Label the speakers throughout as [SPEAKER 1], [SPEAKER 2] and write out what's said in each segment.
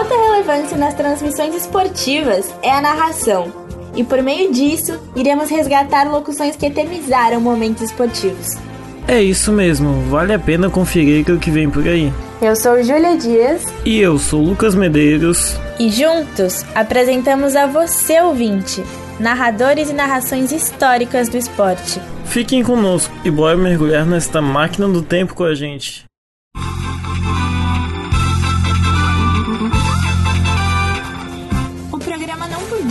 [SPEAKER 1] alta relevância nas transmissões esportivas é a narração, e por meio disso, iremos resgatar locuções que eternizaram momentos esportivos.
[SPEAKER 2] É isso mesmo, vale a pena conferir o que vem por aí.
[SPEAKER 1] Eu sou Júlia Dias.
[SPEAKER 2] E eu sou Lucas Medeiros.
[SPEAKER 1] E juntos apresentamos a você, ouvinte, narradores e narrações históricas do esporte.
[SPEAKER 2] Fiquem conosco e bora mergulhar nesta máquina do tempo com a gente.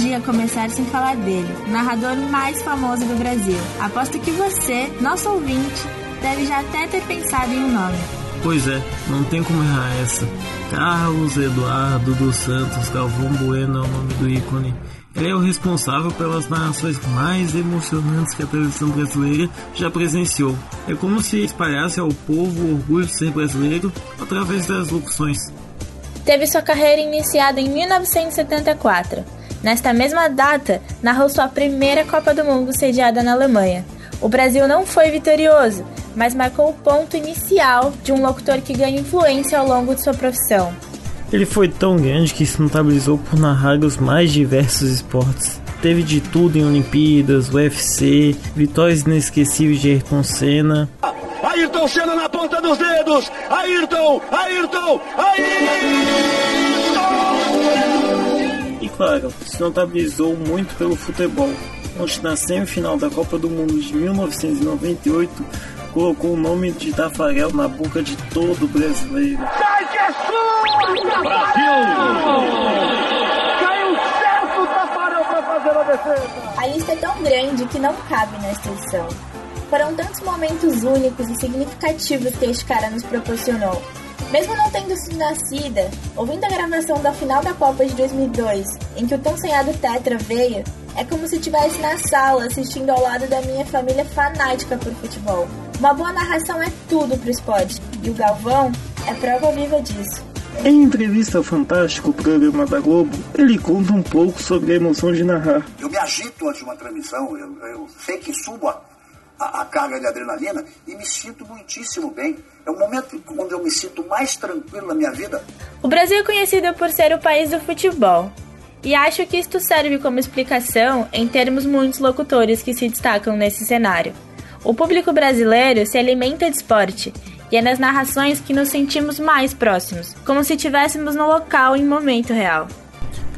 [SPEAKER 1] Podia começar sem falar dele, o narrador mais famoso do Brasil. Aposto que você, nosso ouvinte, deve já até ter pensado em um nome.
[SPEAKER 2] Pois é, não tem como errar essa. Carlos Eduardo dos Santos Galvão Bueno é o nome do ícone. Ele é o responsável pelas narrações mais emocionantes que a televisão brasileira já presenciou. É como se espalhasse ao povo o orgulho de ser brasileiro através das locuções.
[SPEAKER 1] Teve sua carreira iniciada em 1974. Nesta mesma data, narrou sua primeira Copa do Mundo sediada na Alemanha. O Brasil não foi vitorioso, mas marcou o ponto inicial de um locutor que ganha influência ao longo de sua profissão.
[SPEAKER 2] Ele foi tão grande que se notabilizou por narrar os mais diversos esportes. Teve de tudo em Olimpíadas, UFC, vitórias inesquecíveis de Ayrton Senna.
[SPEAKER 3] Ayrton Senna na ponta dos dedos! Ayrton! Ayrton! Ayrton!
[SPEAKER 2] Claro, se notabilizou muito pelo futebol, onde na semifinal da Copa do Mundo de 1998 colocou o nome de Tafarel na boca de todo brasileiro.
[SPEAKER 3] Sai que é sua! Brasil! Caiu certo o Tafarel para fazer a defesa!
[SPEAKER 1] A lista é tão grande que não cabe nesta edição. Foram tantos momentos únicos e significativos que este cara nos proporcionou. Mesmo não tendo sido nascida, ouvindo a gravação da final da Copa de 2002, em que o tão sonhado Tetra veio, é como se estivesse na sala assistindo ao lado da minha família fanática por futebol. Uma boa narração é tudo pro esporte, e o Galvão é prova viva disso.
[SPEAKER 2] Em entrevista ao fantástico programa da Globo, ele conta um pouco sobre a emoção de narrar.
[SPEAKER 4] Eu me agito antes de uma transmissão, eu, eu sei que subo a, a, a, carga de adrenalina e me sinto muitíssimo bem. É o momento onde eu me sinto mais tranquilo na minha vida.
[SPEAKER 1] O Brasil é conhecido por ser o país do futebol. E acho que isto serve como explicação em termos muitos locutores que se destacam nesse cenário. O público brasileiro se alimenta de esporte e é nas narrações que nos sentimos mais próximos, como se estivéssemos no local em momento real.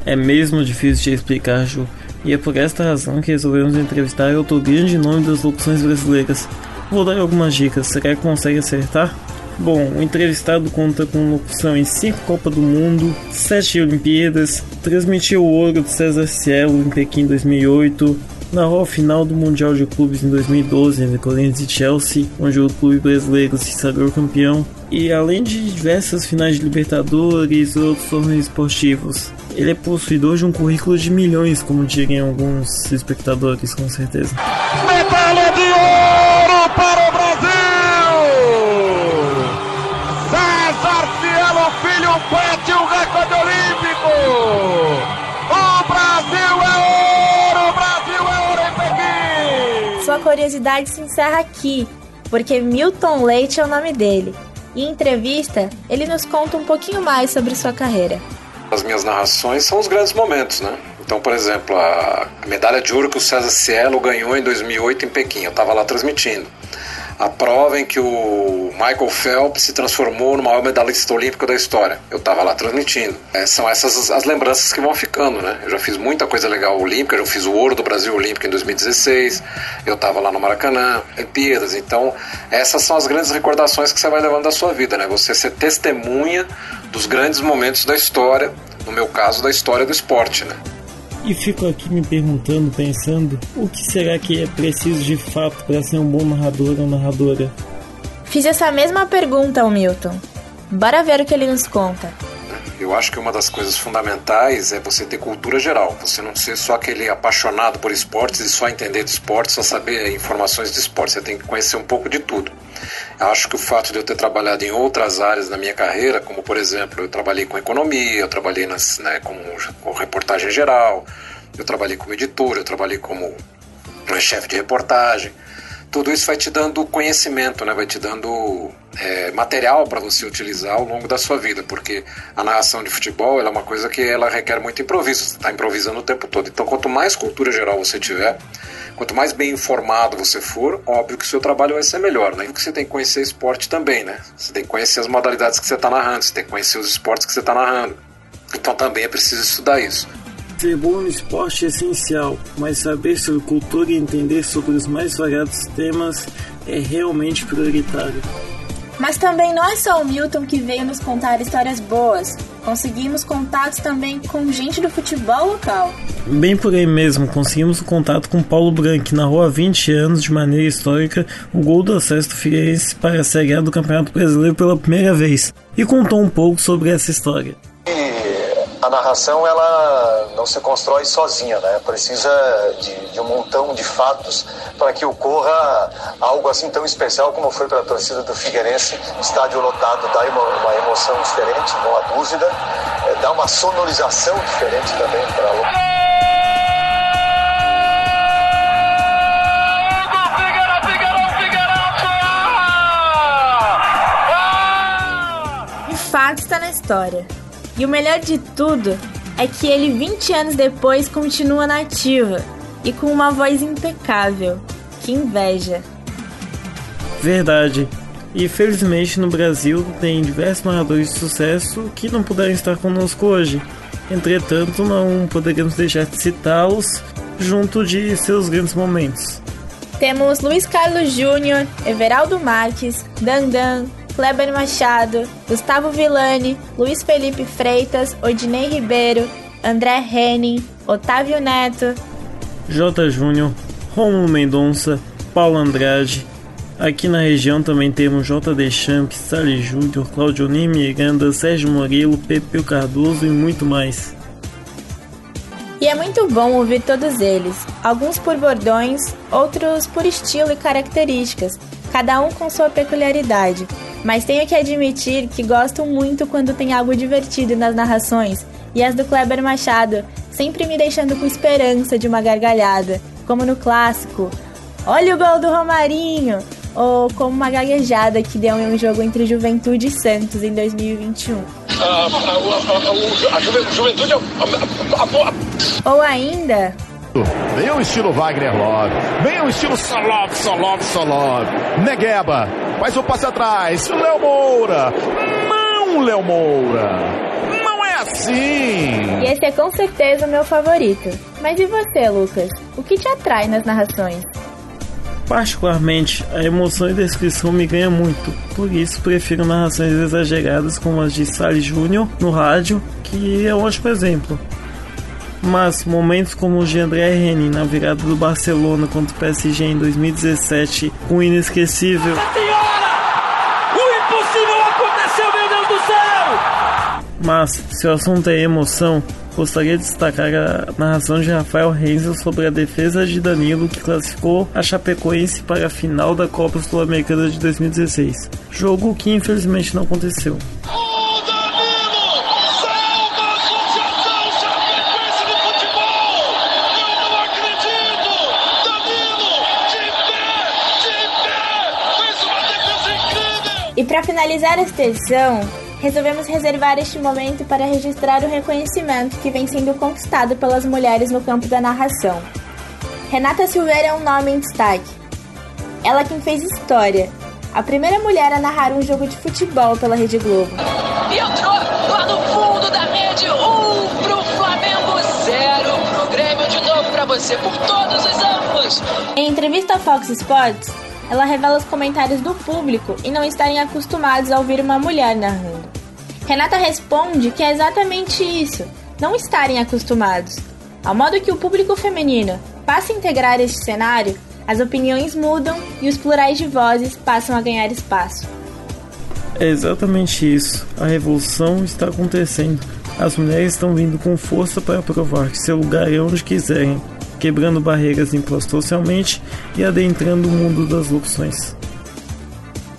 [SPEAKER 2] É mesmo difícil de explicar, Ju, e é por esta razão que resolvemos entrevistar outro grande nome das locuções brasileiras. Vou dar algumas dicas, será que consegue acertar? Bom, o entrevistado conta com locução em 5 Copas do Mundo, 7 Olimpíadas, transmitiu o ouro de César Cielo em Pequim 2008, narrou a final do Mundial de Clubes em 2012 entre Corinthians e Chelsea, onde o clube brasileiro se sagrou campeão, e além de diversas finais de Libertadores e outros torneios esportivos. Ele é possuidor de um currículo de milhões, como diriam alguns espectadores, com certeza.
[SPEAKER 3] Medalha de ouro para o Brasil! César Cielo Filho bate o recorde olímpico! O Brasil é ouro! O Brasil é ouro em Pequim!
[SPEAKER 1] Sua curiosidade se encerra aqui, porque Milton Leite é o nome dele. E em entrevista, ele nos conta um pouquinho mais sobre sua carreira.
[SPEAKER 5] As minhas narrações são os grandes momentos, né? Então, por exemplo, a medalha de ouro que o César Cielo ganhou em 2008 em Pequim, eu estava lá transmitindo. A prova em que o Michael Phelps se transformou no maior medalhista olímpico da história, eu estava lá transmitindo. É, são essas as lembranças que vão ficando, né? Eu já fiz muita coisa legal olímpica, eu fiz o ouro do Brasil Olímpico em 2016, eu estava lá no Maracanã, Olimpíadas. Então, essas são as grandes recordações que você vai levando da sua vida, né? Você ser testemunha dos grandes momentos da história, no meu caso, da história do esporte, né?
[SPEAKER 2] E fico aqui me perguntando, pensando, o que será que é preciso de fato para ser um bom narrador ou narradora?
[SPEAKER 1] Fiz essa mesma pergunta ao Milton. Bora ver o que ele nos conta.
[SPEAKER 5] Eu acho que uma das coisas fundamentais é você ter cultura geral, você não ser só aquele apaixonado por esportes e só entender de esportes, só saber informações de esportes, você tem que conhecer um pouco de tudo. Acho que o fato de eu ter trabalhado em outras áreas na minha carreira, como por exemplo, eu trabalhei com economia, eu trabalhei nas, né, com, com reportagem geral, eu trabalhei como editor, eu trabalhei como chefe de reportagem, tudo isso vai te dando conhecimento, né, vai te dando é, material para você utilizar ao longo da sua vida, porque a narração de futebol é uma coisa que ela requer muito improviso, você está improvisando o tempo todo. Então, quanto mais cultura geral você tiver, quanto mais bem informado você for, óbvio que o seu trabalho vai ser melhor. Né? E que você tem que conhecer esporte também, né? Você tem que conhecer as modalidades que você está narrando, você tem que conhecer os esportes que você está narrando. Então, também é preciso estudar isso.
[SPEAKER 2] Ser bom no esporte é essencial, mas saber sobre cultura e entender sobre os mais variados temas é realmente prioritário.
[SPEAKER 1] Mas também não é só o Milton que veio nos contar histórias boas. Conseguimos contatos também com gente do futebol local.
[SPEAKER 2] Bem por aí mesmo, conseguimos o contato com Paulo Branco, que narrou há 20 anos, de maneira histórica, o gol do acesso do Figueirense para a Série A do Campeonato Brasileiro pela primeira vez, e contou um pouco sobre essa história
[SPEAKER 6] narração ela não se constrói sozinha, né? Precisa de, de um montão de fatos para que ocorra algo assim tão especial como foi para a torcida do Figueirense, estádio lotado dá uma, uma emoção diferente, não há dúvida, é, dá uma sonorização diferente também para a
[SPEAKER 1] fato está na história. E o melhor de tudo é que ele 20 anos depois continua na ativa e com uma voz impecável. Que inveja.
[SPEAKER 2] Verdade. E felizmente no Brasil tem diversos narradores de sucesso que não puderam estar conosco hoje. Entretanto, não poderíamos deixar de citá-los junto de seus grandes momentos.
[SPEAKER 1] Temos Luiz Carlos Júnior, Everaldo Marques, Dandan, Kleber Machado, Gustavo Villani, Luiz Felipe Freitas, Odinei Ribeiro, André Henning, Otávio Neto,
[SPEAKER 2] J. Júnior, Romulo Mendonça, Paulo Andrade. Aqui na região também temos J. Deschamps, Sally Júnior, Claudionei Miranda, Sérgio Murilo, Pepeu Cardoso e muito mais.
[SPEAKER 1] E é muito bom ouvir todos eles, alguns por bordões, outros por estilo e características, cada um com sua peculiaridade. Mas tenho que admitir que gosto muito quando tem algo divertido nas narrações, e as do Kleber Machado, sempre me deixando com esperança de uma gargalhada, como no clássico Olha o gol do Romarinho! Ou como uma gaguejada que deu em um jogo entre Juventude e Santos em 2021. Ah, a, a, a, a juventude. Ou ainda
[SPEAKER 3] Vem o estilo Wagner Love. Vem o estilo Solov, Solov, Solov. Negueba. Faz o passe atrás. Léo Moura. Não, Léo Moura. Não é assim.
[SPEAKER 1] E esse é com certeza o meu favorito. Mas e você, Lucas? O que te atrai nas narrações?
[SPEAKER 2] Particularmente, a emoção e descrição me ganha muito, por isso prefiro narrações exageradas como as de Sally Júnior no rádio, que é um ótimo exemplo. Mas momentos como os de André Henning na virada do Barcelona contra o PSG em 2017, o inesquecível. Senhora! Aconteceu, meu Deus do céu! Mas, se o assunto é emoção, gostaria de destacar a narração de Rafael Renzel sobre a defesa de Danilo que classificou a Chapecoense para a final da Copa Sul-Americana de 2016. Jogo que infelizmente não aconteceu.
[SPEAKER 1] E para finalizar esta edição, resolvemos reservar este momento para registrar o reconhecimento que vem sendo conquistado pelas mulheres no campo da narração. Renata Silveira é um nome em destaque. Ela quem fez história, a primeira mulher a narrar um jogo de futebol pela Rede Globo.
[SPEAKER 7] E entrou lá no fundo da rede, um pro Flamengo, zero pro Grêmio, de novo para você, por todos os anos.
[SPEAKER 1] Em entrevista ao Fox Sports, ela revela os comentários do público e não estarem acostumados a ouvir uma mulher narrando. Renata responde que é exatamente isso, não estarem acostumados. Ao modo que o público feminino passa a integrar este cenário, as opiniões mudam e os plurais de vozes passam a ganhar espaço.
[SPEAKER 2] É exatamente isso. A revolução está acontecendo. As mulheres estão vindo com força para provar que seu lugar é onde quiserem quebrando barreiras impostas socialmente e adentrando o mundo das locuções.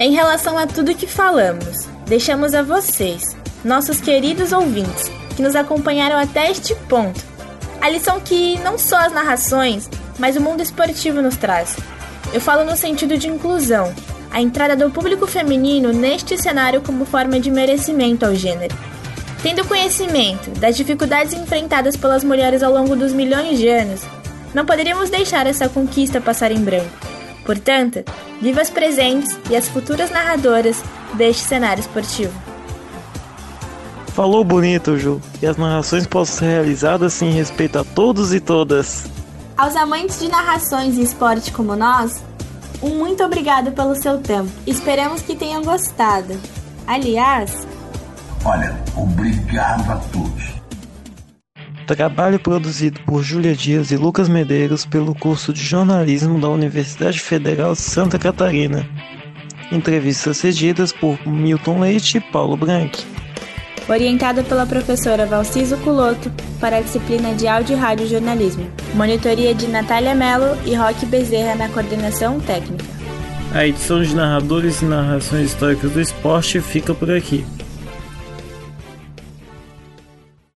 [SPEAKER 1] Em relação a tudo que falamos, deixamos a vocês, nossos queridos ouvintes, que nos acompanharam até este ponto, a lição que não só as narrações, mas o mundo esportivo nos traz. Eu falo no sentido de inclusão, a entrada do público feminino neste cenário como forma de merecimento ao gênero. Tendo conhecimento das dificuldades enfrentadas pelas mulheres ao longo dos milhões de anos, não poderíamos deixar essa conquista passar em branco. Portanto, viva as presentes e as futuras narradoras deste cenário esportivo.
[SPEAKER 2] Falou bonito, Ju. E as narrações possam ser realizadas em respeito a todos e todas.
[SPEAKER 1] Aos amantes de narrações e esporte como nós, um muito obrigado pelo seu tempo. Esperamos que tenham gostado. Aliás,
[SPEAKER 4] Olha, obrigado a todos.
[SPEAKER 2] Trabalho produzido por Júlia Dias e Lucas Medeiros pelo curso de jornalismo da Universidade Federal de Santa Catarina. Entrevistas cedidas por Milton Leite e Paulo Branco.
[SPEAKER 1] orientada pela professora Valciso Culoto para a disciplina de Áudio e Rádio Jornalismo. Monitoria de Natália Mello e Roque Bezerra na coordenação técnica.
[SPEAKER 2] A edição de narradores e narrações históricas do esporte fica por aqui.